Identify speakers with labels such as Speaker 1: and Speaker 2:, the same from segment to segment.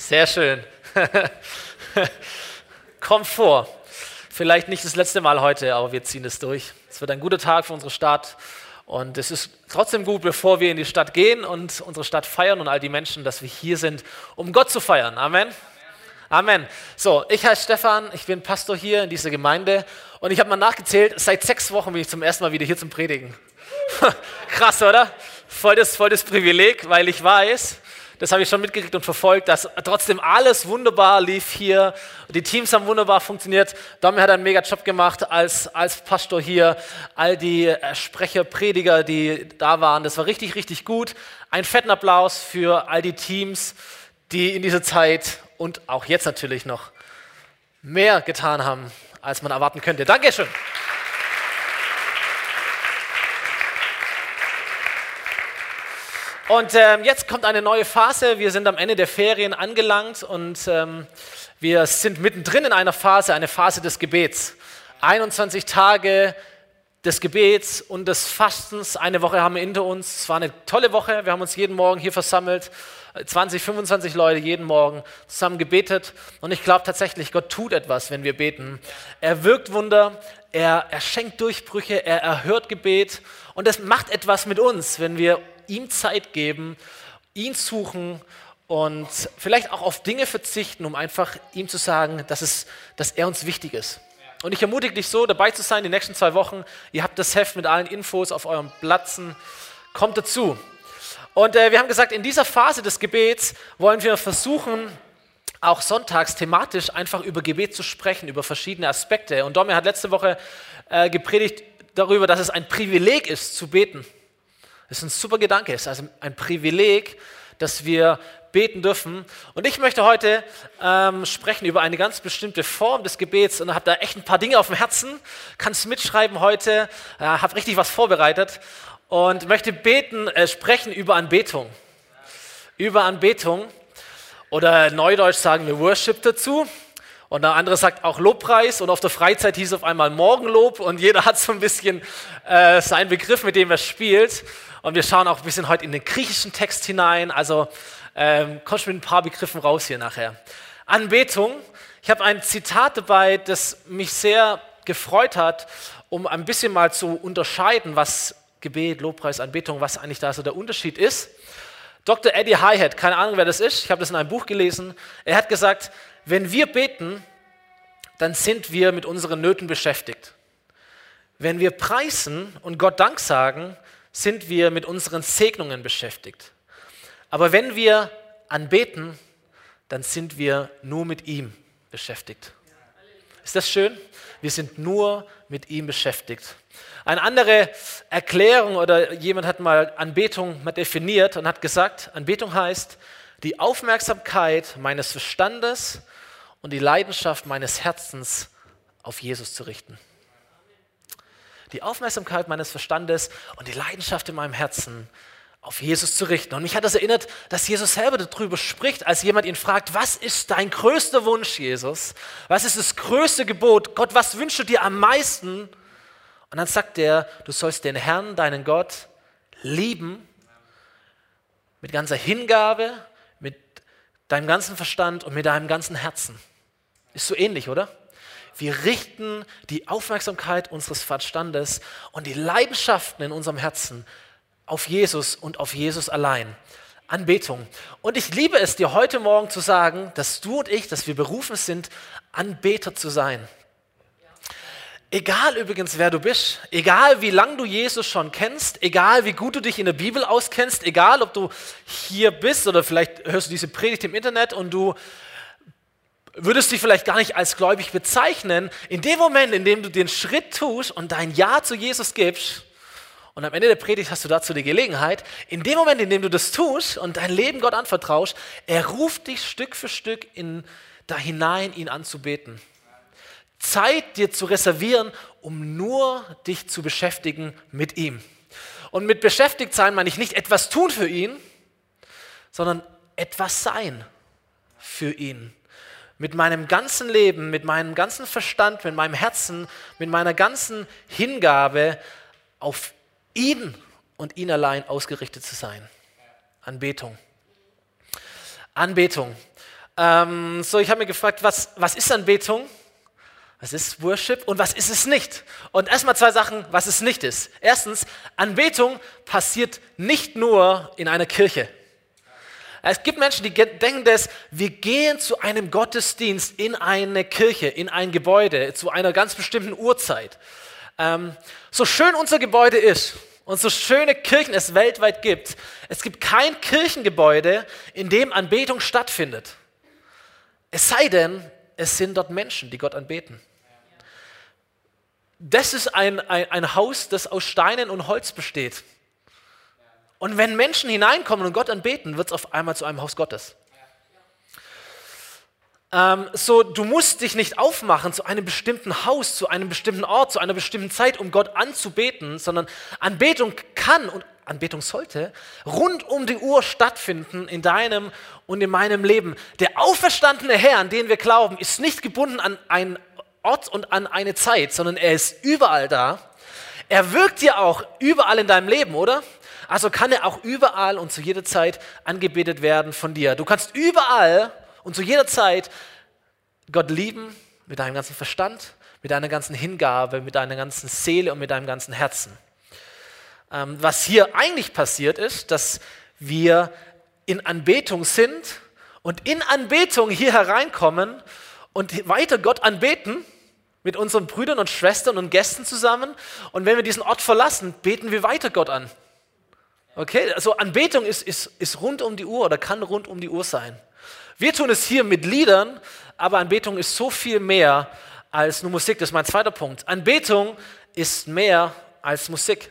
Speaker 1: Sehr schön. Komm vor. Vielleicht nicht das letzte Mal heute, aber wir ziehen es durch. Es wird ein guter Tag für unsere Stadt. Und es ist trotzdem gut, bevor wir in die Stadt gehen und unsere Stadt feiern und all die Menschen, dass wir hier sind, um Gott zu feiern. Amen. Amen. So, ich heiße Stefan, ich bin Pastor hier in dieser Gemeinde und ich habe mal nachgezählt, seit sechs Wochen bin ich zum ersten Mal wieder hier zum Predigen. Krass, oder? Voll das, voll das Privileg, weil ich weiß, das habe ich schon mitgekriegt und verfolgt, dass trotzdem alles wunderbar lief hier. Die Teams haben wunderbar funktioniert. Domi hat einen mega Job gemacht als, als Pastor hier. All die äh, Sprecher, Prediger, die da waren, das war richtig, richtig gut. Ein fetten Applaus für all die Teams, die in dieser Zeit und auch jetzt natürlich noch mehr getan haben, als man erwarten könnte. Dankeschön. Und ähm, jetzt kommt eine neue Phase. Wir sind am Ende der Ferien angelangt und ähm, wir sind mittendrin in einer Phase, eine Phase des Gebets. 21 Tage des Gebets und des Fastens. Eine Woche haben wir hinter uns. Es war eine tolle Woche. Wir haben uns jeden Morgen hier versammelt. 20, 25 Leute jeden Morgen zusammen gebetet. Und ich glaube tatsächlich, Gott tut etwas, wenn wir beten. Er wirkt Wunder, er, er schenkt Durchbrüche, er erhört Gebet. Und das macht etwas mit uns, wenn wir ihm Zeit geben, ihn suchen und vielleicht auch auf Dinge verzichten, um einfach ihm zu sagen, dass, es, dass er uns wichtig ist. Und ich ermutige dich so, dabei zu sein die nächsten zwei Wochen. Ihr habt das Heft mit allen Infos auf eurem Platzen. Kommt dazu. Und äh, wir haben gesagt, in dieser Phase des Gebets wollen wir versuchen, auch sonntags thematisch einfach über Gebet zu sprechen, über verschiedene Aspekte. Und Domi hat letzte Woche äh, gepredigt darüber, dass es ein Privileg ist, zu beten. Das ist ein super Gedanke, es ist also ein Privileg, dass wir beten dürfen. Und ich möchte heute ähm, sprechen über eine ganz bestimmte Form des Gebets und habe da echt ein paar Dinge auf dem Herzen. Kannst mitschreiben heute, äh, habe richtig was vorbereitet und möchte beten, äh, sprechen über Anbetung. Über Anbetung oder Neudeutsch sagen wir Worship dazu. Und der andere sagt auch Lobpreis und auf der Freizeit hieß es auf einmal Morgenlob und jeder hat so ein bisschen äh, seinen Begriff, mit dem er spielt. Und wir schauen auch ein bisschen heute in den griechischen Text hinein. Also ähm, kommst mit ein paar Begriffen raus hier nachher. Anbetung. Ich habe ein Zitat dabei, das mich sehr gefreut hat, um ein bisschen mal zu unterscheiden, was Gebet, Lobpreis, Anbetung, was eigentlich da so der Unterschied ist. Dr. Eddie Highhead, keine Ahnung, wer das ist, ich habe das in einem Buch gelesen. Er hat gesagt, wenn wir beten, dann sind wir mit unseren Nöten beschäftigt. Wenn wir preisen und Gott Dank sagen, sind wir mit unseren Segnungen beschäftigt. Aber wenn wir anbeten, dann sind wir nur mit ihm beschäftigt. Ist das schön? Wir sind nur mit ihm beschäftigt. Eine andere Erklärung oder jemand hat mal Anbetung mal definiert und hat gesagt, Anbetung heißt die Aufmerksamkeit meines Verstandes und die Leidenschaft meines Herzens auf Jesus zu richten die Aufmerksamkeit meines Verstandes und die Leidenschaft in meinem Herzen auf Jesus zu richten. Und mich hat das erinnert, dass Jesus selber darüber spricht, als jemand ihn fragt, was ist dein größter Wunsch, Jesus? Was ist das größte Gebot? Gott, was wünschst du dir am meisten? Und dann sagt er, du sollst den Herrn, deinen Gott, lieben mit ganzer Hingabe, mit deinem ganzen Verstand und mit deinem ganzen Herzen. Ist so ähnlich, oder? Wir richten die Aufmerksamkeit unseres Verstandes und die Leidenschaften in unserem Herzen auf Jesus und auf Jesus allein. Anbetung. Und ich liebe es dir heute Morgen zu sagen, dass du und ich, dass wir berufen sind, Anbeter zu sein. Egal übrigens, wer du bist, egal wie lange du Jesus schon kennst, egal wie gut du dich in der Bibel auskennst, egal ob du hier bist oder vielleicht hörst du diese Predigt im Internet und du würdest dich vielleicht gar nicht als gläubig bezeichnen, in dem Moment, in dem du den Schritt tust und dein Ja zu Jesus gibst, und am Ende der Predigt hast du dazu die Gelegenheit, in dem Moment, in dem du das tust und dein Leben Gott anvertraust, er ruft dich Stück für Stück in, da hinein, ihn anzubeten. Zeit dir zu reservieren, um nur dich zu beschäftigen mit ihm. Und mit beschäftigt sein meine ich nicht etwas tun für ihn, sondern etwas sein für ihn mit meinem ganzen Leben, mit meinem ganzen Verstand, mit meinem Herzen, mit meiner ganzen Hingabe auf ihn und ihn allein ausgerichtet zu sein. Anbetung. Anbetung. Ähm, so, ich habe mir gefragt, was, was ist Anbetung? Was ist Worship und was ist es nicht? Und erstmal zwei Sachen, was es nicht ist. Erstens, Anbetung passiert nicht nur in einer Kirche. Es gibt Menschen, die denken dass wir gehen zu einem Gottesdienst in eine Kirche, in ein Gebäude, zu einer ganz bestimmten Uhrzeit. Ähm, so schön unser Gebäude ist und so schöne Kirchen es weltweit gibt, es gibt kein Kirchengebäude, in dem Anbetung stattfindet. Es sei denn, es sind dort Menschen, die Gott anbeten. Das ist ein, ein, ein Haus, das aus Steinen und Holz besteht. Und wenn Menschen hineinkommen und Gott anbeten, wird es auf einmal zu einem Haus Gottes. Ähm, so, du musst dich nicht aufmachen zu einem bestimmten Haus, zu einem bestimmten Ort, zu einer bestimmten Zeit, um Gott anzubeten, sondern Anbetung kann und Anbetung sollte rund um die Uhr stattfinden in deinem und in meinem Leben. Der auferstandene Herr, an den wir glauben, ist nicht gebunden an ein Ort und an eine Zeit, sondern er ist überall da. Er wirkt ja auch überall in deinem Leben, oder? Also kann er auch überall und zu jeder Zeit angebetet werden von dir. Du kannst überall und zu jeder Zeit Gott lieben mit deinem ganzen Verstand, mit deiner ganzen Hingabe, mit deiner ganzen Seele und mit deinem ganzen Herzen. Ähm, was hier eigentlich passiert ist, dass wir in Anbetung sind und in Anbetung hier hereinkommen und weiter Gott anbeten mit unseren Brüdern und Schwestern und Gästen zusammen. Und wenn wir diesen Ort verlassen, beten wir weiter Gott an. Okay, also Anbetung ist, ist, ist rund um die Uhr oder kann rund um die Uhr sein. Wir tun es hier mit Liedern, aber Anbetung ist so viel mehr als nur Musik. Das ist mein zweiter Punkt. Anbetung ist mehr als Musik.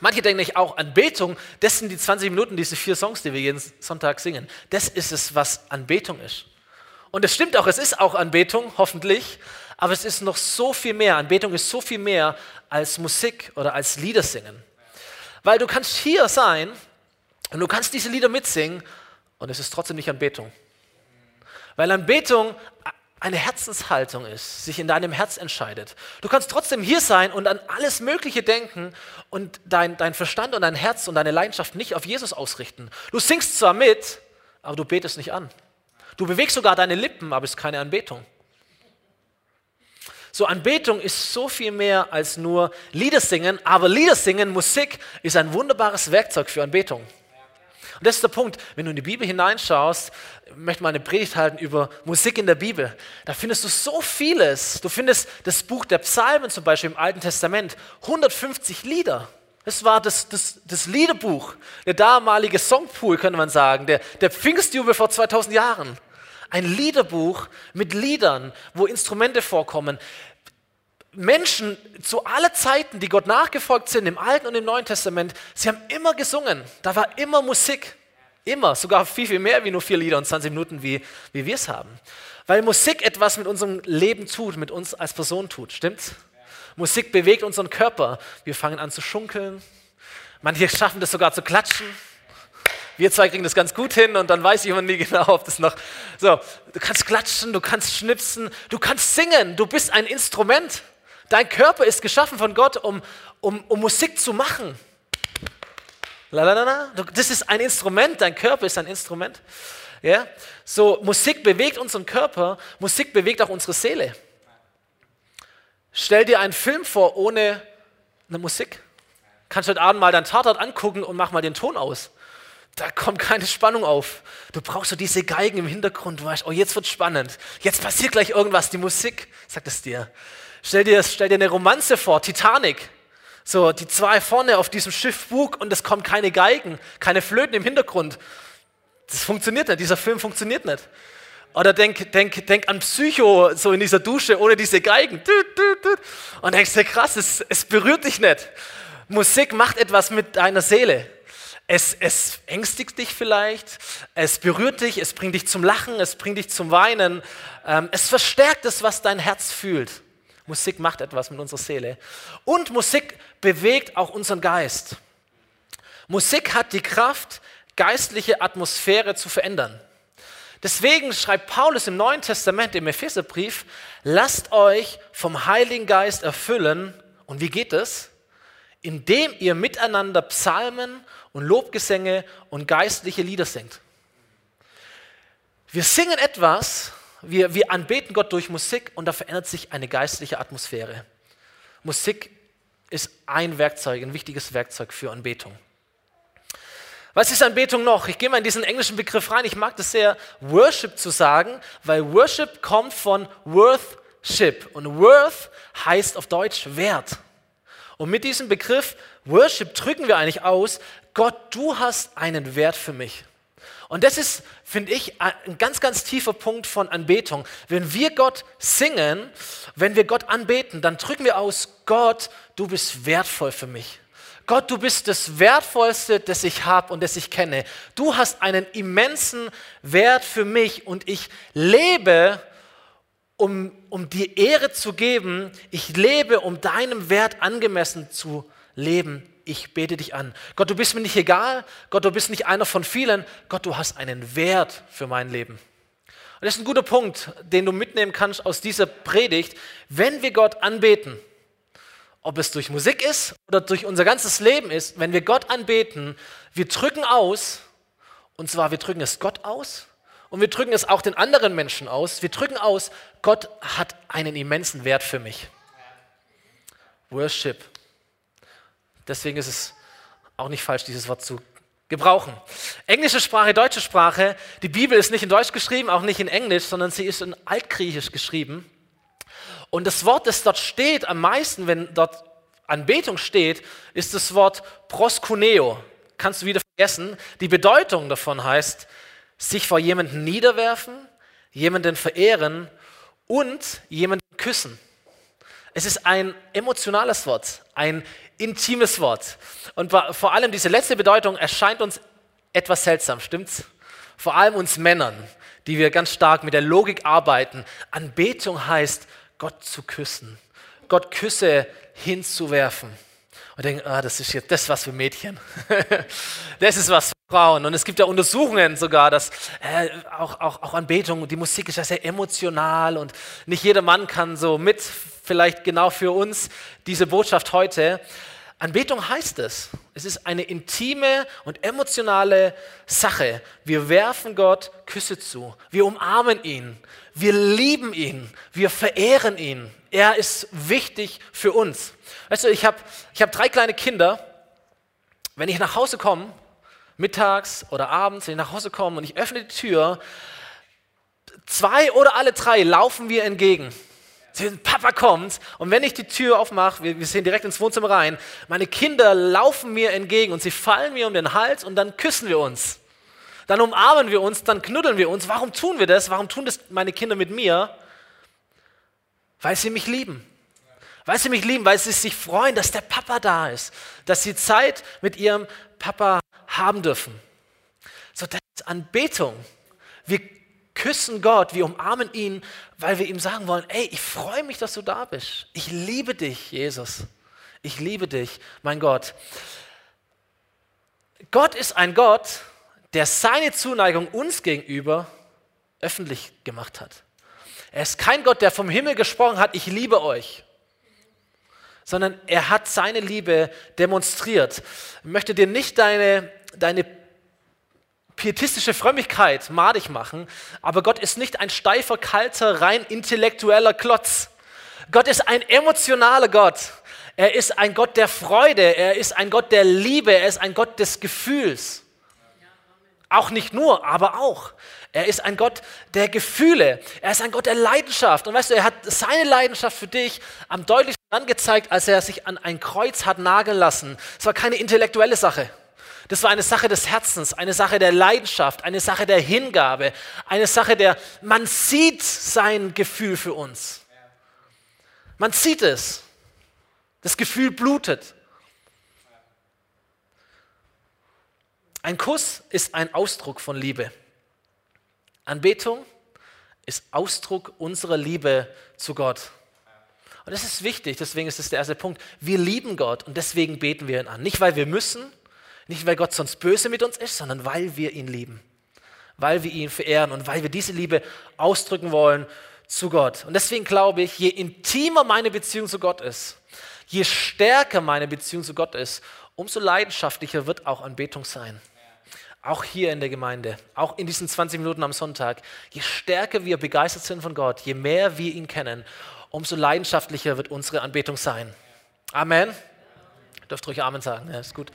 Speaker 1: Manche denken nicht auch, Anbetung, das sind die 20 Minuten, diese vier Songs, die wir jeden Sonntag singen. Das ist es, was Anbetung ist. Und es stimmt auch, es ist auch Anbetung, hoffentlich, aber es ist noch so viel mehr. Anbetung ist so viel mehr als Musik oder als Lieder singen. Weil du kannst hier sein und du kannst diese Lieder mitsingen und es ist trotzdem nicht Anbetung. Weil Anbetung eine Herzenshaltung ist, sich in deinem Herz entscheidet. Du kannst trotzdem hier sein und an alles Mögliche denken und dein, dein Verstand und dein Herz und deine Leidenschaft nicht auf Jesus ausrichten. Du singst zwar mit, aber du betest nicht an. Du bewegst sogar deine Lippen, aber es ist keine Anbetung. So, Anbetung ist so viel mehr als nur Lieder singen, aber Lieder singen, Musik ist ein wunderbares Werkzeug für Anbetung. Und das ist der Punkt, wenn du in die Bibel hineinschaust, ich möchte mal eine Predigt halten über Musik in der Bibel. Da findest du so vieles. Du findest das Buch der Psalmen zum Beispiel im Alten Testament, 150 Lieder. Das war das, das, das Liederbuch, der damalige Songpool, könnte man sagen, der, der Pfingstjubel vor 2000 Jahren. Ein Liederbuch mit Liedern, wo Instrumente vorkommen. Menschen zu allen Zeiten, die Gott nachgefolgt sind, im Alten und im Neuen Testament, sie haben immer gesungen. Da war immer Musik. Immer. Sogar viel, viel mehr wie nur vier Lieder und 20 Minuten, wie, wie wir es haben. Weil Musik etwas mit unserem Leben tut, mit uns als Person tut. Stimmt's? Musik bewegt unseren Körper. Wir fangen an zu schunkeln. Manche schaffen das sogar zu klatschen. Wir zwei kriegen das ganz gut hin und dann weiß ich immer nie genau, ob das noch. So, du kannst klatschen, du kannst schnipsen, du kannst singen, du bist ein Instrument. Dein Körper ist geschaffen von Gott, um, um, um Musik zu machen. Lalalala. Das ist ein Instrument, dein Körper ist ein Instrument. Ja? So, Musik bewegt unseren Körper, Musik bewegt auch unsere Seele. Stell dir einen Film vor ohne eine Musik. Kannst heute Abend mal deinen Tatort angucken und mach mal den Ton aus da kommt keine Spannung auf. Du brauchst so diese Geigen im Hintergrund. Du weißt, oh, jetzt wird spannend. Jetzt passiert gleich irgendwas. Die Musik sagt es dir. Stell dir, stell dir eine Romanze vor, Titanic. So, die zwei vorne auf diesem Schiff Bug und es kommen keine Geigen, keine Flöten im Hintergrund. Das funktioniert nicht. Dieser Film funktioniert nicht. Oder denk, denk, denk an Psycho, so in dieser Dusche, ohne diese Geigen. Und denkst dir, krass, es, es berührt dich nicht. Musik macht etwas mit deiner Seele. Es, es ängstigt dich vielleicht, es berührt dich, es bringt dich zum Lachen, es bringt dich zum Weinen, ähm, es verstärkt es, was dein Herz fühlt. Musik macht etwas mit unserer Seele. Und Musik bewegt auch unseren Geist. Musik hat die Kraft, geistliche Atmosphäre zu verändern. Deswegen schreibt Paulus im Neuen Testament, im Epheserbrief, lasst euch vom Heiligen Geist erfüllen. Und wie geht es? Indem ihr miteinander Psalmen und Lobgesänge und geistliche Lieder singt. Wir singen etwas, wir, wir anbeten Gott durch Musik und da verändert sich eine geistliche Atmosphäre. Musik ist ein Werkzeug, ein wichtiges Werkzeug für Anbetung. Was ist Anbetung noch? Ich gehe mal in diesen englischen Begriff rein. Ich mag das sehr, Worship zu sagen, weil Worship kommt von Worthship. Und Worth heißt auf Deutsch Wert. Und mit diesem Begriff Worship drücken wir eigentlich aus, Gott, du hast einen Wert für mich. Und das ist, finde ich, ein ganz, ganz tiefer Punkt von Anbetung. Wenn wir Gott singen, wenn wir Gott anbeten, dann drücken wir aus, Gott, du bist wertvoll für mich. Gott, du bist das Wertvollste, das ich habe und das ich kenne. Du hast einen immensen Wert für mich und ich lebe, um, um dir Ehre zu geben. Ich lebe, um deinem Wert angemessen zu leben ich bete dich an. Gott, du bist mir nicht egal. Gott, du bist nicht einer von vielen. Gott, du hast einen Wert für mein Leben. Und das ist ein guter Punkt, den du mitnehmen kannst aus dieser Predigt. Wenn wir Gott anbeten, ob es durch Musik ist oder durch unser ganzes Leben ist, wenn wir Gott anbeten, wir drücken aus, und zwar wir drücken es Gott aus und wir drücken es auch den anderen Menschen aus. Wir drücken aus, Gott hat einen immensen Wert für mich. Worship. Deswegen ist es auch nicht falsch, dieses Wort zu gebrauchen. Englische Sprache, deutsche Sprache. Die Bibel ist nicht in Deutsch geschrieben, auch nicht in Englisch, sondern sie ist in Altgriechisch geschrieben. Und das Wort, das dort steht, am meisten, wenn dort Anbetung steht, ist das Wort proskuneo. Kannst du wieder vergessen. Die Bedeutung davon heißt, sich vor jemanden niederwerfen, jemanden verehren und jemanden küssen. Es ist ein emotionales Wort, ein intimes Wort. Und vor allem diese letzte Bedeutung erscheint uns etwas seltsam, stimmt's? Vor allem uns Männern, die wir ganz stark mit der Logik arbeiten. Anbetung heißt, Gott zu küssen, Gott Küsse hinzuwerfen. Und denken, ah, das ist jetzt das was für Mädchen. das ist was für Frauen. Und es gibt ja Untersuchungen sogar, dass äh, auch, auch, auch Anbetung, die Musik ist ja sehr emotional und nicht jeder Mann kann so mit vielleicht genau für uns diese Botschaft heute. Anbetung heißt es. Es ist eine intime und emotionale Sache. Wir werfen Gott Küsse zu. Wir umarmen ihn. Wir lieben ihn. Wir verehren ihn. Er ist wichtig für uns. Weißt du, ich habe ich hab drei kleine Kinder. Wenn ich nach Hause komme, mittags oder abends, wenn ich nach Hause komme und ich öffne die Tür, zwei oder alle drei laufen wir entgegen. Papa kommt und wenn ich die Tür aufmache, wir, wir sehen direkt ins Wohnzimmer rein, meine Kinder laufen mir entgegen und sie fallen mir um den Hals und dann küssen wir uns. Dann umarmen wir uns, dann knuddeln wir uns. Warum tun wir das? Warum tun das meine Kinder mit mir? Weil sie mich lieben. Weil sie mich lieben, weil sie sich freuen, dass der Papa da ist, dass sie Zeit mit ihrem Papa haben dürfen. So, das ist Anbetung. Wir küssen Gott, wir umarmen ihn, weil wir ihm sagen wollen, ey, ich freue mich, dass du da bist. Ich liebe dich, Jesus. Ich liebe dich, mein Gott. Gott ist ein Gott, der seine Zuneigung uns gegenüber öffentlich gemacht hat. Er ist kein Gott, der vom Himmel gesprochen hat, ich liebe euch, sondern er hat seine Liebe demonstriert. Ich möchte dir nicht deine, deine pietistische Frömmigkeit madig machen, aber Gott ist nicht ein steifer, kalter, rein intellektueller Klotz. Gott ist ein emotionaler Gott. Er ist ein Gott der Freude, er ist ein Gott der Liebe, er ist ein Gott des Gefühls. Auch nicht nur, aber auch. Er ist ein Gott der Gefühle. Er ist ein Gott der Leidenschaft. Und weißt du, er hat seine Leidenschaft für dich am deutlichsten angezeigt, als er sich an ein Kreuz hat nageln lassen. Es war keine intellektuelle Sache. Das war eine Sache des Herzens, eine Sache der Leidenschaft, eine Sache der Hingabe, eine Sache der, man sieht sein Gefühl für uns. Man sieht es. Das Gefühl blutet. Ein Kuss ist ein Ausdruck von Liebe. Anbetung ist Ausdruck unserer Liebe zu Gott. Und das ist wichtig, deswegen ist es der erste Punkt. Wir lieben Gott und deswegen beten wir ihn an. Nicht, weil wir müssen, nicht, weil Gott sonst böse mit uns ist, sondern weil wir ihn lieben. Weil wir ihn verehren und weil wir diese Liebe ausdrücken wollen zu Gott. Und deswegen glaube ich, je intimer meine Beziehung zu Gott ist, je stärker meine Beziehung zu Gott ist, umso leidenschaftlicher wird auch Anbetung sein. auch hier in der Gemeinde, auch in diesen 20 Minuten am Sonntag, je stärker wir begeistert sind von Gott, je mehr wir ihn kennen, umso leidenschaftlicher wird unsere Anbetung sein. Amen. Dürft ruhig Amen sagen, ja, ist gut.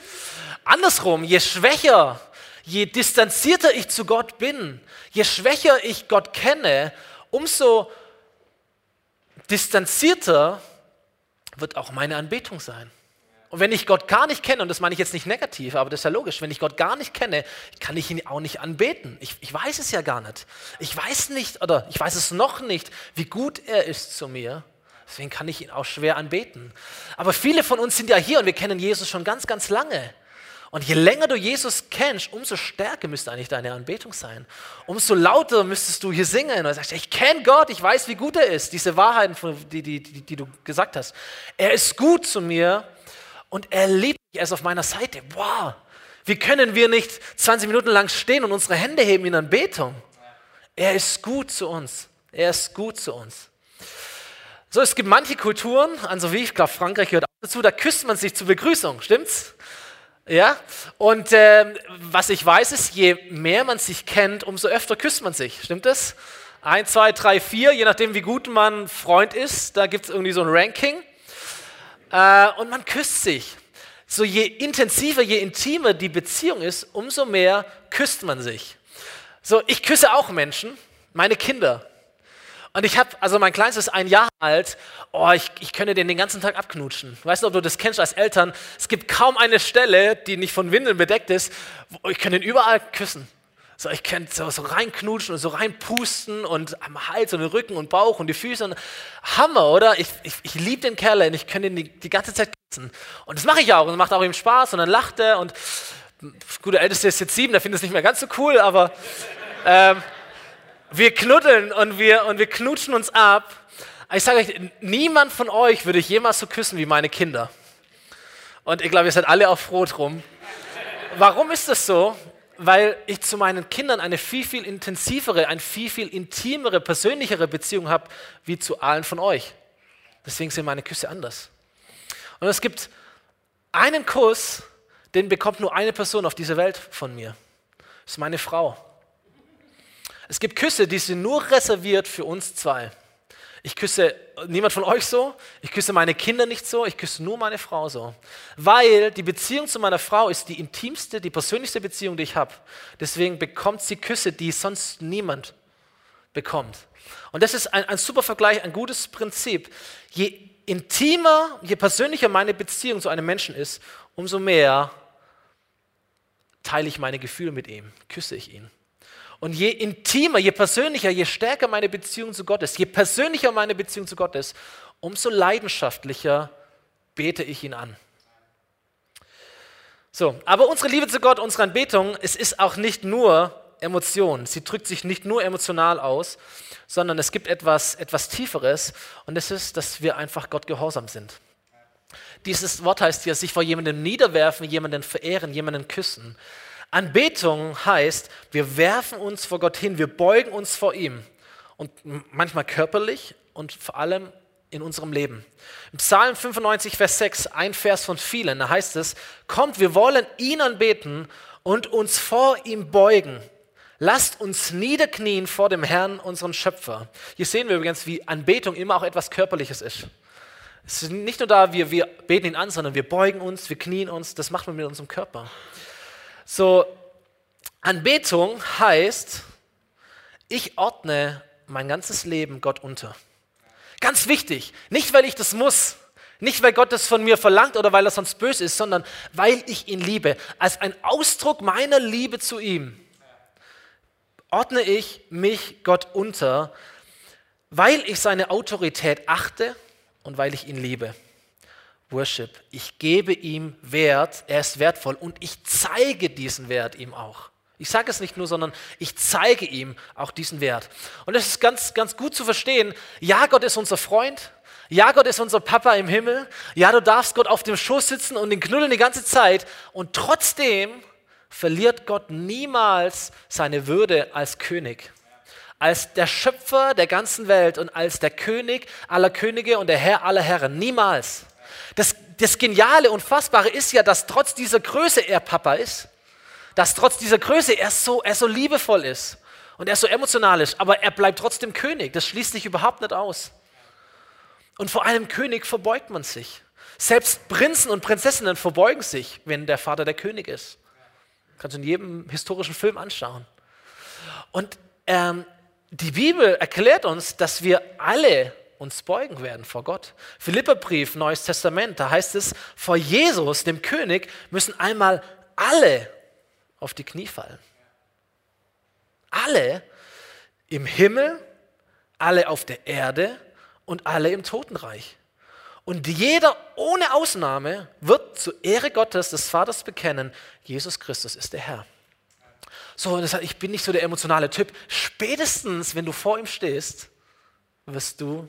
Speaker 1: Andersrum, je schwächer, je distanzierter ich zu Gott bin, je schwächer ich Gott kenne, umso distanzierter wird auch meine Anbetung sein. Und wenn ich Gott gar nicht kenne, und das meine ich jetzt nicht negativ, aber das ist ja logisch, wenn ich Gott gar nicht kenne, kann ich ihn auch nicht anbeten. Ich, ich weiß es ja gar nicht. Ich weiß nicht, oder ich weiß es noch nicht, wie gut er ist zu mir. Deswegen kann ich ihn auch schwer anbeten. Aber viele von uns sind ja hier und wir kennen Jesus schon ganz, ganz lange. Und je länger du Jesus kennst, umso stärker müsste eigentlich deine Anbetung sein. Umso lauter müsstest du hier singen und sagst, ich kenne Gott, ich weiß, wie gut er ist. Diese Wahrheiten, die, die, die, die du gesagt hast. Er ist gut zu mir und er liebt mich, er ist auf meiner Seite. Wow, wie können wir nicht 20 Minuten lang stehen und unsere Hände heben in Anbetung? Er ist gut zu uns. Er ist gut zu uns. So, es gibt manche Kulturen, also wie ich glaube, Frankreich gehört auch dazu, da küsst man sich zur Begrüßung, stimmt's? Ja, und äh, was ich weiß ist, je mehr man sich kennt, umso öfter küsst man sich, stimmt das? Ein, zwei, drei, vier, je nachdem, wie gut man Freund ist, da gibt es irgendwie so ein Ranking äh, und man küsst sich. So je intensiver, je intimer die Beziehung ist, umso mehr küsst man sich. So, ich küsse auch Menschen, meine Kinder. Und ich habe, also mein Kleinstes ist ein Jahr alt, oh, ich, ich könnte den den ganzen Tag abknutschen. Weißt du, ob du das kennst als Eltern? Es gibt kaum eine Stelle, die nicht von Windeln bedeckt ist, wo ich kann ihn überall küssen. So, ich kann so, so reinknutschen und so reinpusten und am Hals und den Rücken und Bauch und die Füße. Und Hammer, oder? Ich, ich, ich liebe den Kerl und ich kann ihn die, die ganze Zeit küssen. Und das mache ich auch und macht auch ihm Spaß und dann lacht er und gut, der Älteste ist jetzt sieben, der findet es nicht mehr ganz so cool, aber ähm, wir knuddeln und wir, und wir knutschen uns ab. Ich sage euch, niemand von euch würde ich jemals so küssen wie meine Kinder. Und ich glaube, ihr seid alle auch froh drum. Warum ist das so? weil ich zu meinen Kindern eine viel, viel intensivere, eine viel, viel intimere, persönlichere Beziehung habe, wie zu allen von euch. Deswegen sind meine Küsse anders. Und es gibt einen Kuss, den bekommt nur eine Person auf dieser Welt von mir. Das ist meine Frau. Es gibt Küsse, die sind nur reserviert für uns zwei. Ich küsse niemand von euch so, ich küsse meine Kinder nicht so, ich küsse nur meine Frau so. Weil die Beziehung zu meiner Frau ist die intimste, die persönlichste Beziehung, die ich habe. Deswegen bekommt sie Küsse, die sonst niemand bekommt. Und das ist ein, ein super Vergleich, ein gutes Prinzip. Je intimer, je persönlicher meine Beziehung zu einem Menschen ist, umso mehr teile ich meine Gefühle mit ihm, küsse ich ihn. Und je intimer, je persönlicher, je stärker meine Beziehung zu Gott ist, je persönlicher meine Beziehung zu Gott ist, umso leidenschaftlicher bete ich ihn an. So, aber unsere Liebe zu Gott, unsere Anbetung, es ist auch nicht nur Emotion. Sie drückt sich nicht nur emotional aus, sondern es gibt etwas, etwas Tieferes und es ist, dass wir einfach Gott gehorsam sind. Dieses Wort heißt hier, sich vor jemandem niederwerfen, jemanden verehren, jemanden küssen. Anbetung heißt, wir werfen uns vor Gott hin, wir beugen uns vor ihm. Und manchmal körperlich und vor allem in unserem Leben. Im Psalm 95, Vers 6, ein Vers von vielen, da heißt es, kommt, wir wollen ihn anbeten und uns vor ihm beugen. Lasst uns niederknien vor dem Herrn, unseren Schöpfer. Hier sehen wir übrigens, wie Anbetung immer auch etwas Körperliches ist. Es ist nicht nur da, wir, wir beten ihn an, sondern wir beugen uns, wir knien uns, das macht man mit unserem Körper. So, Anbetung heißt, ich ordne mein ganzes Leben Gott unter. Ganz wichtig, nicht weil ich das muss, nicht weil Gott das von mir verlangt oder weil er sonst böse ist, sondern weil ich ihn liebe. Als ein Ausdruck meiner Liebe zu ihm ordne ich mich Gott unter, weil ich seine Autorität achte und weil ich ihn liebe. Worship. Ich gebe ihm Wert, er ist wertvoll und ich zeige diesen Wert ihm auch. Ich sage es nicht nur, sondern ich zeige ihm auch diesen Wert. Und es ist ganz, ganz gut zu verstehen, ja, Gott ist unser Freund, ja, Gott ist unser Papa im Himmel, ja, du darfst Gott auf dem Schoß sitzen und ihn knuddeln die ganze Zeit und trotzdem verliert Gott niemals seine Würde als König als der Schöpfer der ganzen Welt und als der König aller Könige und der Herr aller Herren. Niemals. Das, das Geniale und Fassbare ist ja, dass trotz dieser Größe er Papa ist. dass trotz dieser Größe er so, er so liebevoll ist und er so emotional ist, aber er bleibt trotzdem König. Das schließt sich überhaupt nicht aus. Und vor einem König verbeugt man sich. Selbst Prinzen und Prinzessinnen verbeugen sich, wenn der Vater der König ist. Kannst du in jedem historischen Film anschauen. Und ähm, die Bibel erklärt uns, dass wir alle uns beugen werden vor Gott. Philipperbrief, Neues Testament, da heißt es, vor Jesus, dem König, müssen einmal alle auf die Knie fallen. Alle im Himmel, alle auf der Erde und alle im Totenreich. Und jeder ohne Ausnahme wird zur Ehre Gottes, des Vaters bekennen, Jesus Christus ist der Herr. So, das heißt, ich bin nicht so der emotionale Typ. Spätestens, wenn du vor ihm stehst, wirst du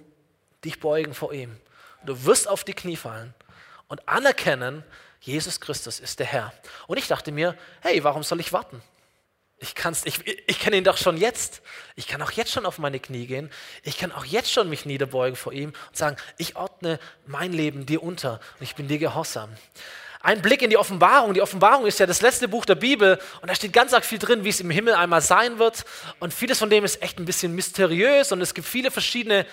Speaker 1: dich beugen vor ihm. Du wirst auf die Knie fallen und anerkennen, Jesus Christus ist der Herr. Und ich dachte mir, hey, warum soll ich warten? Ich, kann's, ich, ich kenne ihn doch schon jetzt. Ich kann auch jetzt schon auf meine Knie gehen. Ich kann auch jetzt schon mich niederbeugen vor ihm und sagen, ich ordne mein Leben dir unter und ich bin dir gehorsam. Ein Blick in die Offenbarung. Die Offenbarung ist ja das letzte Buch der Bibel und da steht ganz arg viel drin, wie es im Himmel einmal sein wird. Und vieles von dem ist echt ein bisschen mysteriös und es gibt viele verschiedene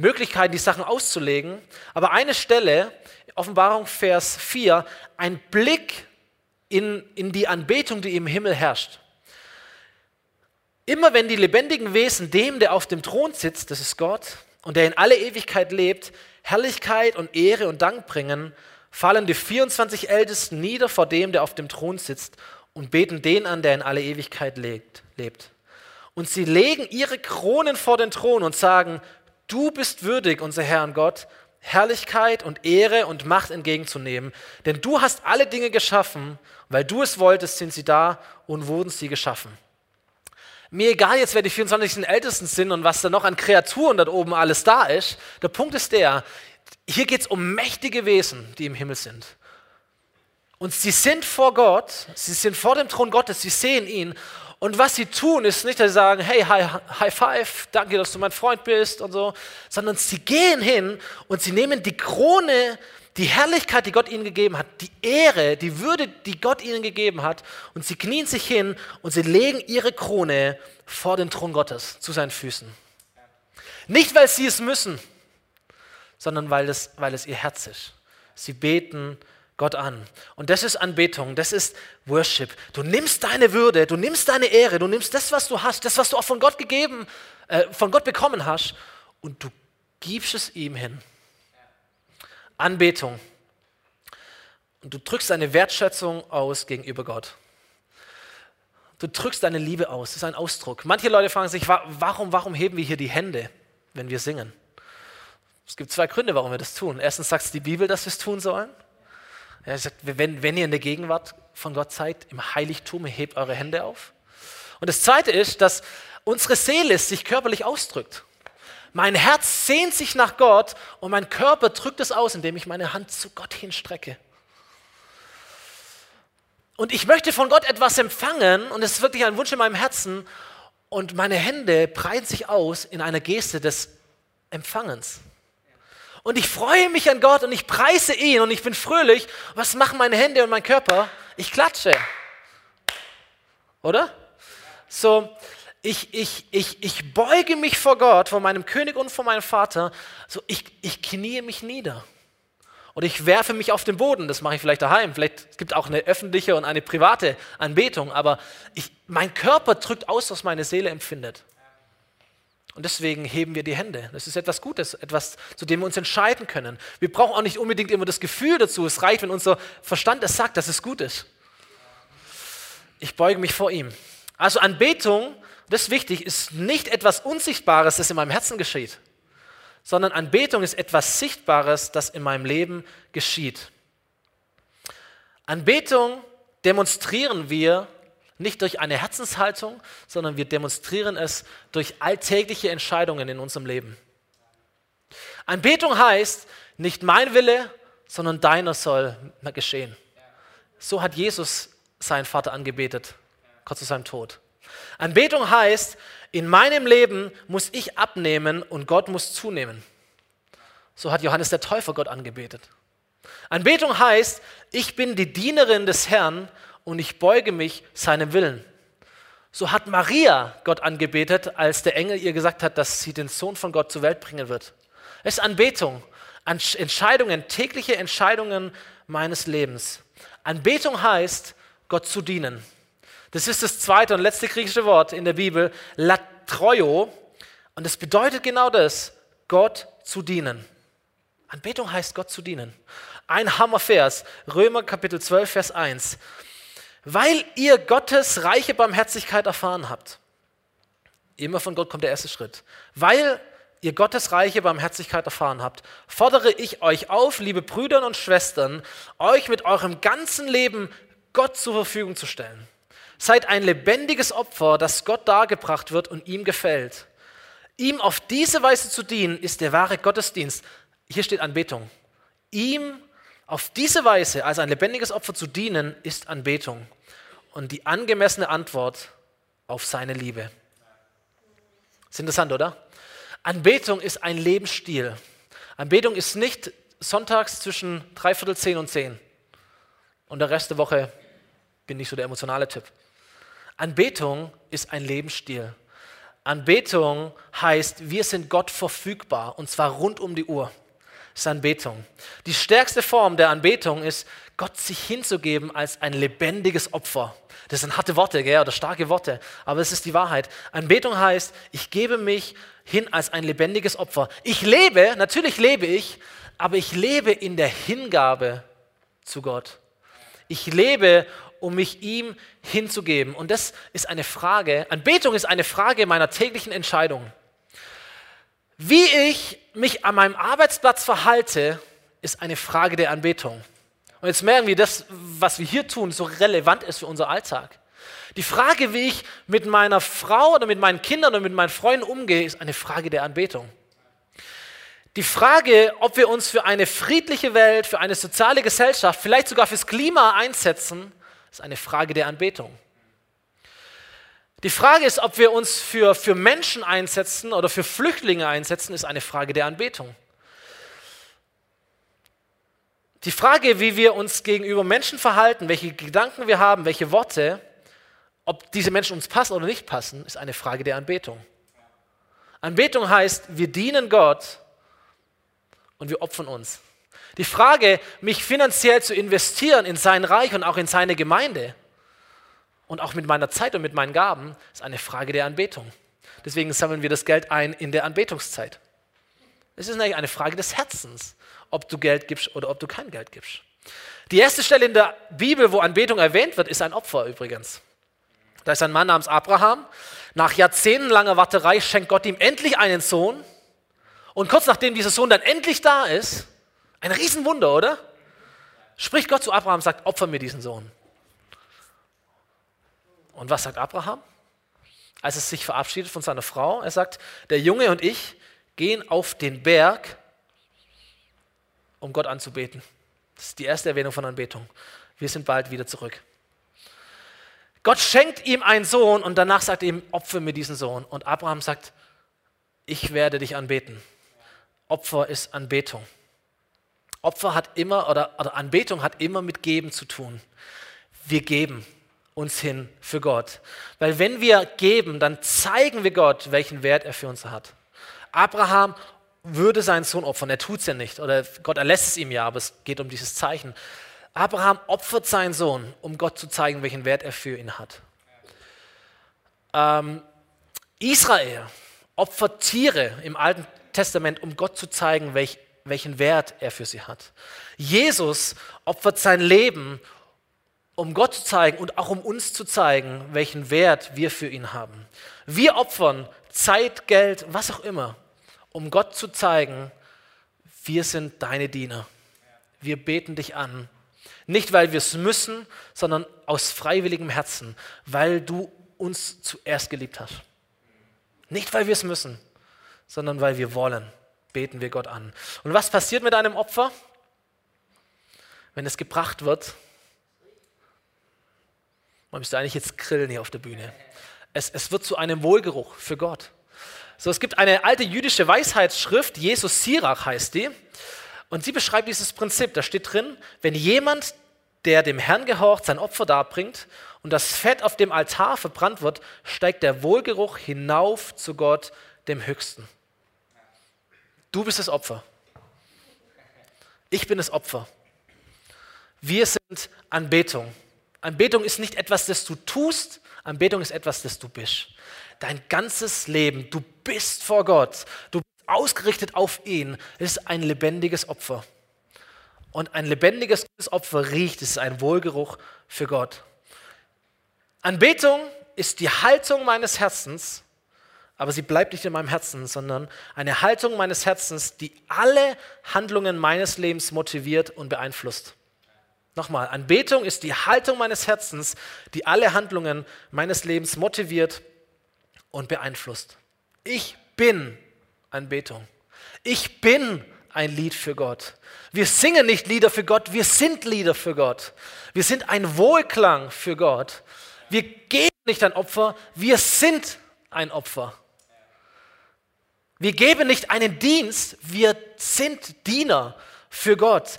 Speaker 1: Möglichkeiten, die Sachen auszulegen. Aber eine Stelle, Offenbarung Vers 4, ein Blick in, in die Anbetung, die im Himmel herrscht. Immer wenn die lebendigen Wesen dem, der auf dem Thron sitzt, das ist Gott, und der in alle Ewigkeit lebt, Herrlichkeit und Ehre und Dank bringen, fallen die 24 Ältesten nieder vor dem, der auf dem Thron sitzt, und beten den an, der in alle Ewigkeit lebt. Und sie legen ihre Kronen vor den Thron und sagen, du bist würdig, unser Herr und Gott, Herrlichkeit und Ehre und Macht entgegenzunehmen, denn du hast alle Dinge geschaffen, weil du es wolltest, sind sie da und wurden sie geschaffen. Mir egal jetzt, wer die 24 Ältesten sind und was da noch an Kreaturen dort oben alles da ist. Der Punkt ist der, hier geht es um mächtige Wesen, die im Himmel sind. Und sie sind vor Gott, sie sind vor dem Thron Gottes, sie sehen ihn. Und was sie tun, ist nicht, dass sie sagen, hey, High, high Five, danke, dass du mein Freund bist und so, sondern sie gehen hin und sie nehmen die Krone die Herrlichkeit, die Gott ihnen gegeben hat, die Ehre, die Würde, die Gott ihnen gegeben hat, und sie knien sich hin und sie legen ihre Krone vor den Thron Gottes zu seinen Füßen. Nicht, weil sie es müssen, sondern weil es, weil es ihr Herz ist. Sie beten Gott an. Und das ist Anbetung, das ist Worship. Du nimmst deine Würde, du nimmst deine Ehre, du nimmst das, was du hast, das, was du auch von Gott gegeben, äh, von Gott bekommen hast, und du gibst es ihm hin. Anbetung. Und du drückst deine Wertschätzung aus gegenüber Gott. Du drückst deine Liebe aus. Das ist ein Ausdruck. Manche Leute fragen sich, warum, warum heben wir hier die Hände, wenn wir singen? Es gibt zwei Gründe, warum wir das tun. Erstens sagt die Bibel, dass wir es tun sollen. Er sagt, wenn, wenn ihr in der Gegenwart von Gott seid, im Heiligtum, hebt eure Hände auf. Und das Zweite ist, dass unsere Seele sich körperlich ausdrückt. Mein Herz sehnt sich nach Gott und mein Körper drückt es aus, indem ich meine Hand zu Gott hinstrecke. Und ich möchte von Gott etwas empfangen und es ist wirklich ein Wunsch in meinem Herzen und meine Hände breiten sich aus in einer Geste des Empfangens. Und ich freue mich an Gott und ich preise ihn und ich bin fröhlich. Was machen meine Hände und mein Körper? Ich klatsche. Oder? So, ich, ich, ich, ich beuge mich vor Gott, vor meinem König und vor meinem Vater, so ich, ich knie mich nieder. Und ich werfe mich auf den Boden, das mache ich vielleicht daheim, vielleicht gibt es auch eine öffentliche und eine private Anbetung, aber ich, mein Körper drückt aus, was meine Seele empfindet. Und deswegen heben wir die Hände. Das ist etwas Gutes, etwas, zu dem wir uns entscheiden können. Wir brauchen auch nicht unbedingt immer das Gefühl dazu. Es reicht, wenn unser Verstand es sagt, dass es gut ist. Ich beuge mich vor ihm. Also Anbetung das ist wichtig, ist nicht etwas Unsichtbares, das in meinem Herzen geschieht, sondern Anbetung ist etwas Sichtbares, das in meinem Leben geschieht. Anbetung demonstrieren wir nicht durch eine Herzenshaltung, sondern wir demonstrieren es durch alltägliche Entscheidungen in unserem Leben. Anbetung heißt, nicht mein Wille, sondern deiner soll geschehen. So hat Jesus seinen Vater angebetet, kurz zu seinem Tod. Anbetung heißt, in meinem Leben muss ich abnehmen und Gott muss zunehmen. So hat Johannes der Täufer Gott angebetet. Anbetung heißt, ich bin die Dienerin des Herrn und ich beuge mich seinem Willen. So hat Maria Gott angebetet, als der Engel ihr gesagt hat, dass sie den Sohn von Gott zur Welt bringen wird. Es ist Anbetung, Entscheidungen, tägliche Entscheidungen meines Lebens. Anbetung heißt, Gott zu dienen. Das ist das zweite und letzte griechische Wort in der Bibel, latroio. Und es bedeutet genau das, Gott zu dienen. Anbetung heißt, Gott zu dienen. Ein Hammervers, Römer Kapitel 12, Vers 1. Weil ihr Gottes reiche Barmherzigkeit erfahren habt. Immer von Gott kommt der erste Schritt. Weil ihr Gottes reiche Barmherzigkeit erfahren habt, fordere ich euch auf, liebe Brüder und Schwestern, euch mit eurem ganzen Leben Gott zur Verfügung zu stellen. Seid ein lebendiges Opfer, das Gott dargebracht wird und ihm gefällt. Ihm auf diese Weise zu dienen, ist der wahre Gottesdienst. Hier steht Anbetung. Ihm auf diese Weise als ein lebendiges Opfer zu dienen, ist Anbetung und die angemessene Antwort auf seine Liebe. Ist interessant, oder? Anbetung ist ein Lebensstil. Anbetung ist nicht sonntags zwischen dreiviertel zehn und zehn und der Rest der Woche bin ich so der emotionale Typ. Anbetung ist ein Lebensstil. Anbetung heißt, wir sind Gott verfügbar und zwar rund um die Uhr ist Anbetung. Die stärkste Form der Anbetung ist, Gott sich hinzugeben als ein lebendiges Opfer. Das sind harte Worte gell, oder starke Worte, aber es ist die Wahrheit. Anbetung heißt, ich gebe mich hin als ein lebendiges Opfer. Ich lebe, natürlich lebe ich, aber ich lebe in der Hingabe zu Gott. Ich lebe, um mich ihm hinzugeben. Und das ist eine Frage, Anbetung ist eine Frage meiner täglichen Entscheidung. Wie ich mich an meinem Arbeitsplatz verhalte, ist eine Frage der Anbetung. Und jetzt merken wir, das, was wir hier tun, so relevant ist für unser Alltag. Die Frage, wie ich mit meiner Frau oder mit meinen Kindern oder mit meinen Freunden umgehe, ist eine Frage der Anbetung. Die Frage, ob wir uns für eine friedliche Welt, für eine soziale Gesellschaft, vielleicht sogar fürs Klima einsetzen, ist eine Frage der Anbetung. Die Frage ist, ob wir uns für, für Menschen einsetzen oder für Flüchtlinge einsetzen, ist eine Frage der Anbetung. Die Frage, wie wir uns gegenüber Menschen verhalten, welche Gedanken wir haben, welche Worte, ob diese Menschen uns passen oder nicht passen, ist eine Frage der Anbetung. Anbetung heißt, wir dienen Gott und wir opfern uns. Die Frage, mich finanziell zu investieren in sein Reich und auch in seine Gemeinde, und auch mit meiner Zeit und mit meinen Gaben ist eine Frage der Anbetung. Deswegen sammeln wir das Geld ein in der Anbetungszeit. Es ist eine Frage des Herzens, ob du Geld gibst oder ob du kein Geld gibst. Die erste Stelle in der Bibel, wo Anbetung erwähnt wird, ist ein Opfer übrigens. Da ist ein Mann namens Abraham. Nach jahrzehntelanger Warterei schenkt Gott ihm endlich einen Sohn. Und kurz nachdem dieser Sohn dann endlich da ist, ein Riesenwunder, oder? Spricht Gott zu Abraham und sagt, opfer mir diesen Sohn. Und was sagt Abraham? Als er sich verabschiedet von seiner Frau, er sagt, der Junge und ich gehen auf den Berg, um Gott anzubeten. Das ist die erste Erwähnung von Anbetung. Wir sind bald wieder zurück. Gott schenkt ihm einen Sohn und danach sagt er ihm, opfer mir diesen Sohn. Und Abraham sagt, ich werde dich anbeten. Opfer ist Anbetung. Opfer hat immer, oder, oder Anbetung hat immer mit Geben zu tun. Wir geben uns hin für Gott. Weil wenn wir geben, dann zeigen wir Gott, welchen Wert er für uns hat. Abraham würde seinen Sohn opfern, er tut es ja nicht, oder Gott erlässt es ihm ja, aber es geht um dieses Zeichen. Abraham opfert seinen Sohn, um Gott zu zeigen, welchen Wert er für ihn hat. Ähm, Israel opfert Tiere im Alten Testament, um Gott zu zeigen, welch, welchen Wert er für sie hat. Jesus opfert sein Leben, um Gott zu zeigen und auch um uns zu zeigen, welchen Wert wir für ihn haben. Wir opfern Zeit, Geld, was auch immer, um Gott zu zeigen, wir sind deine Diener. Wir beten dich an. Nicht, weil wir es müssen, sondern aus freiwilligem Herzen, weil du uns zuerst geliebt hast. Nicht, weil wir es müssen, sondern weil wir wollen, beten wir Gott an. Und was passiert mit einem Opfer? Wenn es gebracht wird, man müsste eigentlich jetzt grillen hier auf der Bühne. Es, es wird zu einem Wohlgeruch für Gott. So, es gibt eine alte jüdische Weisheitsschrift, Jesus Sirach heißt die, und sie beschreibt dieses Prinzip. Da steht drin, wenn jemand der dem Herrn gehorcht, sein Opfer darbringt und das Fett auf dem Altar verbrannt wird, steigt der Wohlgeruch hinauf zu Gott, dem Höchsten. Du bist das Opfer. Ich bin das Opfer. Wir sind Anbetung. Anbetung ist nicht etwas, das du tust, Anbetung ist etwas, das du bist. Dein ganzes Leben, du bist vor Gott, du bist ausgerichtet auf ihn, ist ein lebendiges Opfer. Und ein lebendiges Opfer riecht, es ist ein Wohlgeruch für Gott. Anbetung ist die Haltung meines Herzens, aber sie bleibt nicht in meinem Herzen, sondern eine Haltung meines Herzens, die alle Handlungen meines Lebens motiviert und beeinflusst. Nochmal, Anbetung ist die Haltung meines Herzens, die alle Handlungen meines Lebens motiviert und beeinflusst. Ich bin Anbetung. Ich bin ein Lied für Gott. Wir singen nicht Lieder für Gott, wir sind Lieder für Gott. Wir sind ein Wohlklang für Gott. Wir geben nicht ein Opfer, wir sind ein Opfer. Wir geben nicht einen Dienst, wir sind Diener für Gott.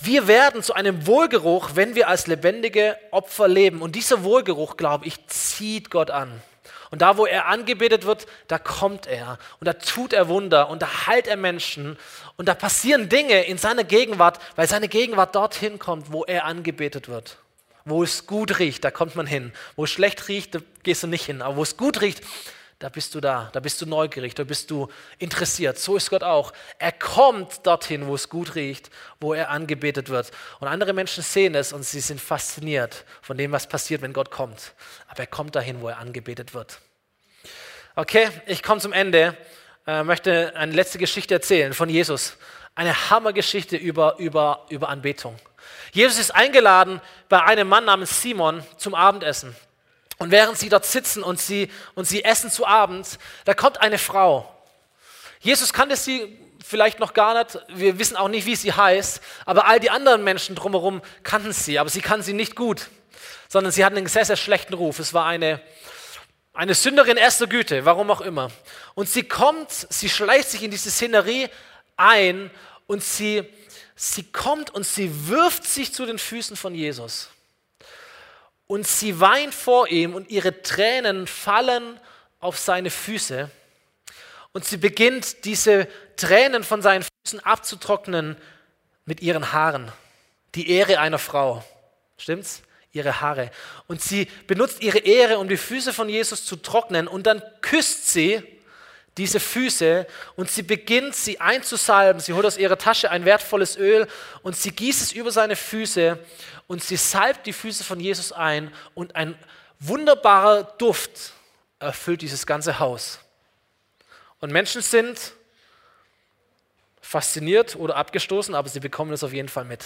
Speaker 1: Wir werden zu einem Wohlgeruch, wenn wir als lebendige Opfer leben. Und dieser Wohlgeruch, glaube ich, zieht Gott an. Und da, wo er angebetet wird, da kommt er. Und da tut er Wunder und da heilt er Menschen. Und da passieren Dinge in seiner Gegenwart, weil seine Gegenwart dorthin kommt, wo er angebetet wird. Wo es gut riecht, da kommt man hin. Wo es schlecht riecht, da gehst du nicht hin. Aber wo es gut riecht, da bist du da, da bist du neugierig, da bist du interessiert. So ist Gott auch. Er kommt dorthin, wo es gut riecht, wo er angebetet wird. Und andere Menschen sehen es und sie sind fasziniert von dem, was passiert, wenn Gott kommt. Aber er kommt dahin, wo er angebetet wird. Okay, ich komme zum Ende, äh, möchte eine letzte Geschichte erzählen von Jesus. Eine Hammergeschichte über, über, über Anbetung. Jesus ist eingeladen bei einem Mann namens Simon zum Abendessen. Und während sie dort sitzen und sie, und sie essen zu Abend, da kommt eine Frau. Jesus kannte sie vielleicht noch gar nicht, wir wissen auch nicht, wie sie heißt, aber all die anderen Menschen drumherum kannten sie, aber sie kannten sie nicht gut, sondern sie hatten einen sehr, sehr schlechten Ruf. Es war eine, eine Sünderin erster Güte, warum auch immer. Und sie kommt, sie schleicht sich in diese Szenerie ein und sie, sie kommt und sie wirft sich zu den Füßen von Jesus und sie weint vor ihm und ihre Tränen fallen auf seine Füße. Und sie beginnt diese Tränen von seinen Füßen abzutrocknen mit ihren Haaren. Die Ehre einer Frau. Stimmt's? Ihre Haare. Und sie benutzt ihre Ehre, um die Füße von Jesus zu trocknen. Und dann küsst sie diese Füße und sie beginnt, sie einzusalben. Sie holt aus ihrer Tasche ein wertvolles Öl und sie gießt es über seine Füße und sie salbt die Füße von Jesus ein und ein wunderbarer Duft erfüllt dieses ganze Haus. Und Menschen sind fasziniert oder abgestoßen, aber sie bekommen es auf jeden Fall mit.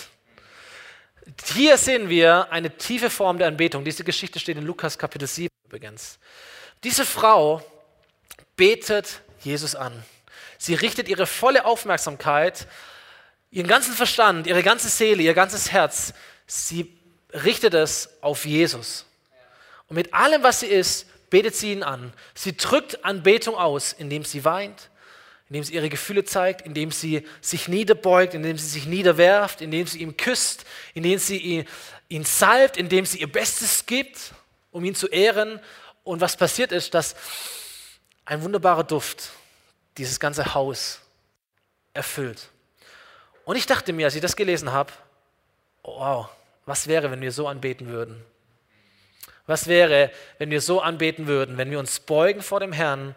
Speaker 1: Hier sehen wir eine tiefe Form der Anbetung. Diese Geschichte steht in Lukas Kapitel 7 übrigens. Diese Frau betet Jesus an. Sie richtet ihre volle Aufmerksamkeit, ihren ganzen Verstand, ihre ganze Seele, ihr ganzes Herz sie richtet es auf Jesus. Und mit allem, was sie ist, betet sie ihn an. Sie drückt Anbetung aus, indem sie weint, indem sie ihre Gefühle zeigt, indem sie sich niederbeugt, indem sie sich niederwerft, indem sie ihm küsst, indem sie ihn, ihn salbt, indem sie ihr Bestes gibt, um ihn zu ehren. Und was passiert ist, dass ein wunderbarer Duft dieses ganze Haus erfüllt. Und ich dachte mir, als ich das gelesen habe, oh, wow, was wäre, wenn wir so anbeten würden? Was wäre, wenn wir so anbeten würden, wenn wir uns beugen vor dem Herrn,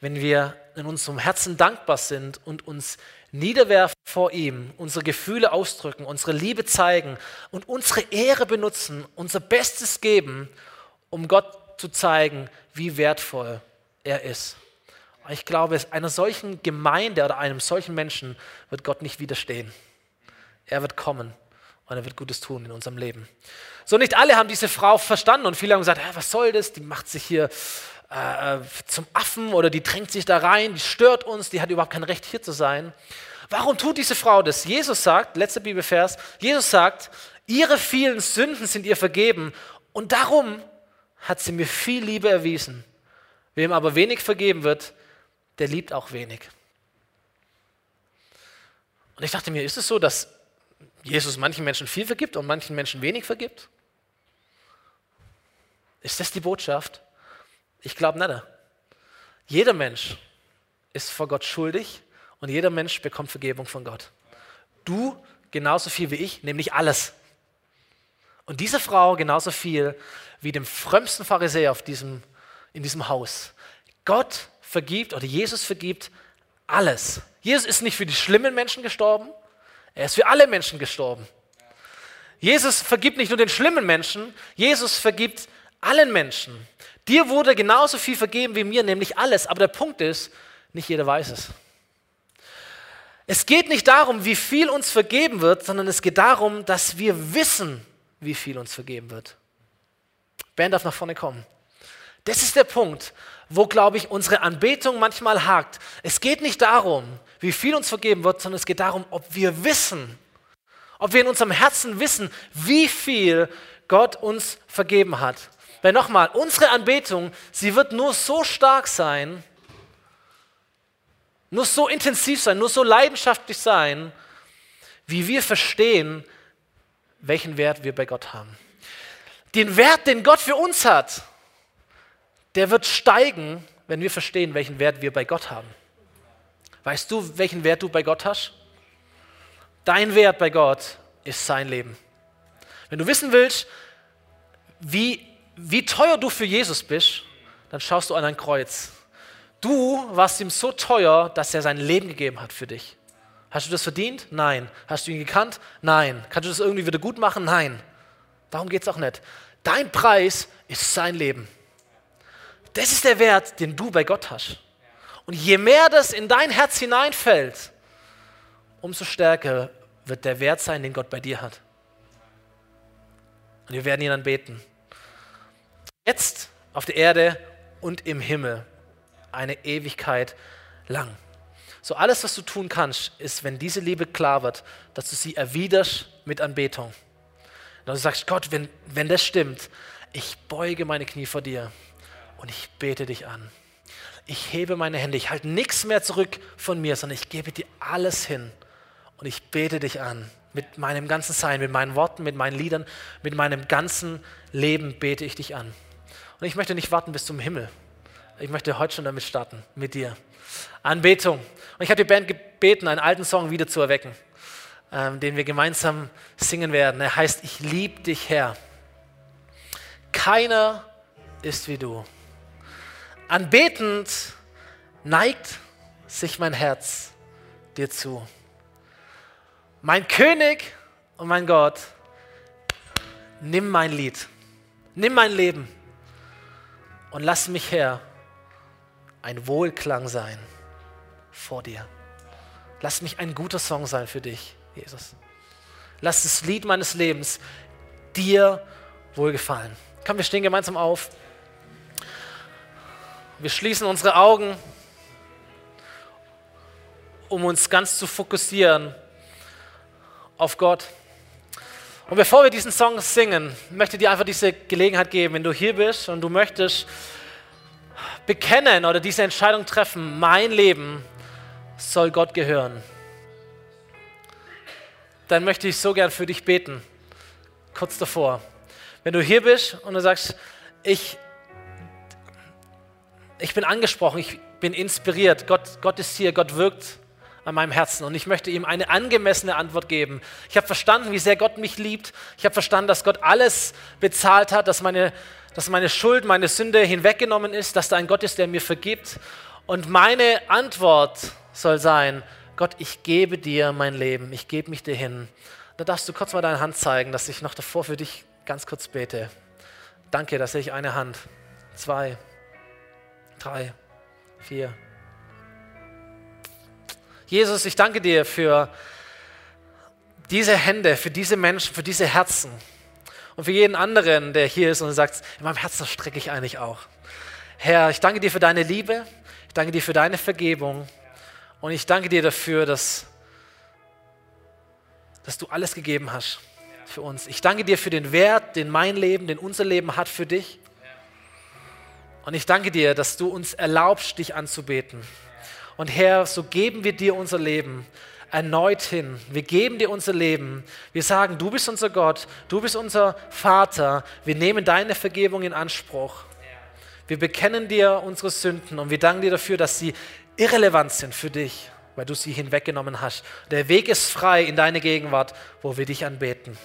Speaker 1: wenn wir in unserem Herzen dankbar sind und uns niederwerfen vor ihm, unsere Gefühle ausdrücken, unsere Liebe zeigen und unsere Ehre benutzen, unser Bestes geben, um Gott zu zeigen, wie wertvoll er ist. Ich glaube, einer solchen Gemeinde oder einem solchen Menschen wird Gott nicht widerstehen. Er wird kommen und er wird Gutes tun in unserem Leben. So, nicht alle haben diese Frau verstanden und viele haben gesagt, was soll das? Die macht sich hier äh, zum Affen oder die drängt sich da rein, die stört uns, die hat überhaupt kein Recht hier zu sein. Warum tut diese Frau das? Jesus sagt, letzter Bibelvers, Jesus sagt, ihre vielen Sünden sind ihr vergeben und darum hat sie mir viel Liebe erwiesen. Wem aber wenig vergeben wird, der liebt auch wenig. Und ich dachte mir, ist es so, dass Jesus manchen Menschen viel vergibt und manchen Menschen wenig vergibt? Ist das die Botschaft? Ich glaube nicht. Jeder Mensch ist vor Gott schuldig und jeder Mensch bekommt Vergebung von Gott. Du genauso viel wie ich, nämlich alles. Und diese Frau genauso viel wie dem frömmsten Pharisäer auf diesem, in diesem Haus. Gott vergibt oder Jesus vergibt alles. Jesus ist nicht für die schlimmen Menschen gestorben, er ist für alle Menschen gestorben. Jesus vergibt nicht nur den schlimmen Menschen, Jesus vergibt allen Menschen. Dir wurde genauso viel vergeben wie mir, nämlich alles. Aber der Punkt ist, nicht jeder weiß es. Es geht nicht darum, wie viel uns vergeben wird, sondern es geht darum, dass wir wissen, wie viel uns vergeben wird. Band darf nach vorne kommen. Das ist der Punkt, wo, glaube ich, unsere Anbetung manchmal hakt. Es geht nicht darum, wie viel uns vergeben wird, sondern es geht darum, ob wir wissen, ob wir in unserem Herzen wissen, wie viel Gott uns vergeben hat. Weil nochmal, unsere Anbetung, sie wird nur so stark sein, nur so intensiv sein, nur so leidenschaftlich sein, wie wir verstehen, welchen Wert wir bei Gott haben. Den Wert, den Gott für uns hat, der wird steigen, wenn wir verstehen, welchen Wert wir bei Gott haben. Weißt du, welchen Wert du bei Gott hast? Dein Wert bei Gott ist sein Leben. Wenn du wissen willst, wie, wie teuer du für Jesus bist, dann schaust du an ein Kreuz. Du warst ihm so teuer, dass er sein Leben gegeben hat für dich. Hast du das verdient? Nein. Hast du ihn gekannt? Nein. Kannst du das irgendwie wieder gut machen? Nein. Darum geht es auch nicht. Dein Preis ist sein Leben. Das ist der Wert, den du bei Gott hast. Und je mehr das in dein Herz hineinfällt, umso stärker wird der Wert sein, den Gott bei dir hat. Und wir werden ihn anbeten. Jetzt auf der Erde und im Himmel eine Ewigkeit lang. So alles, was du tun kannst, ist, wenn diese Liebe klar wird, dass du sie erwiderst mit Anbetung. Und du sagst, Gott, wenn, wenn das stimmt, ich beuge meine Knie vor dir und ich bete dich an. Ich hebe meine Hände, ich halte nichts mehr zurück von mir, sondern ich gebe dir alles hin und ich bete dich an. Mit meinem ganzen Sein, mit meinen Worten, mit meinen Liedern, mit meinem ganzen Leben bete ich dich an. Und ich möchte nicht warten bis zum Himmel. Ich möchte heute schon damit starten, mit dir. Anbetung. Und ich habe die Band gebeten, einen alten Song wieder zu erwecken, ähm, den wir gemeinsam singen werden. Er heißt Ich liebe dich, Herr. Keiner ist wie du. Anbetend neigt sich mein Herz dir zu. Mein König und mein Gott, nimm mein Lied, nimm mein Leben und lass mich her ein Wohlklang sein vor dir. Lass mich ein guter Song sein für dich, Jesus. Lass das Lied meines Lebens dir wohlgefallen. Komm, wir stehen gemeinsam auf. Wir schließen unsere Augen, um uns ganz zu fokussieren auf Gott. Und bevor wir diesen Song singen, möchte ich dir einfach diese Gelegenheit geben, wenn du hier bist und du möchtest bekennen oder diese Entscheidung treffen, mein Leben soll Gott gehören, dann möchte ich so gern für dich beten, kurz davor. Wenn du hier bist und du sagst, ich, ich bin angesprochen, ich bin inspiriert, Gott, Gott ist hier, Gott wirkt an meinem Herzen und ich möchte ihm eine angemessene Antwort geben. Ich habe verstanden, wie sehr Gott mich liebt. Ich habe verstanden, dass Gott alles bezahlt hat, dass meine, dass meine Schuld, meine Sünde hinweggenommen ist, dass da ein Gott ist, der mir vergibt. Und meine Antwort soll sein, Gott, ich gebe dir mein Leben, ich gebe mich dir hin. Da darfst du kurz mal deine Hand zeigen, dass ich noch davor für dich ganz kurz bete. Danke, da sehe ich eine Hand. Zwei, drei, vier. Jesus, ich danke dir für diese Hände, für diese Menschen, für diese Herzen und für jeden anderen, der hier ist und sagt, in meinem Herzen strecke ich eigentlich auch. Herr, ich danke dir für deine Liebe, ich danke dir für deine Vergebung und ich danke dir dafür, dass, dass du alles gegeben hast für uns. Ich danke dir für den Wert, den mein Leben, den unser Leben hat für dich. Und ich danke dir, dass du uns erlaubst, dich anzubeten. Und Herr, so geben wir dir unser Leben erneut hin. Wir geben dir unser Leben. Wir sagen, du bist unser Gott, du bist unser Vater. Wir nehmen deine Vergebung in Anspruch. Wir bekennen dir unsere Sünden und wir danken dir dafür, dass sie irrelevant sind für dich, weil du sie hinweggenommen hast. Der Weg ist frei in deine Gegenwart, wo wir dich anbeten.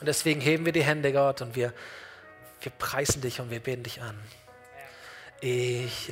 Speaker 1: Und deswegen heben wir die Hände, Gott, und wir, wir preisen dich und wir beten dich an. Ich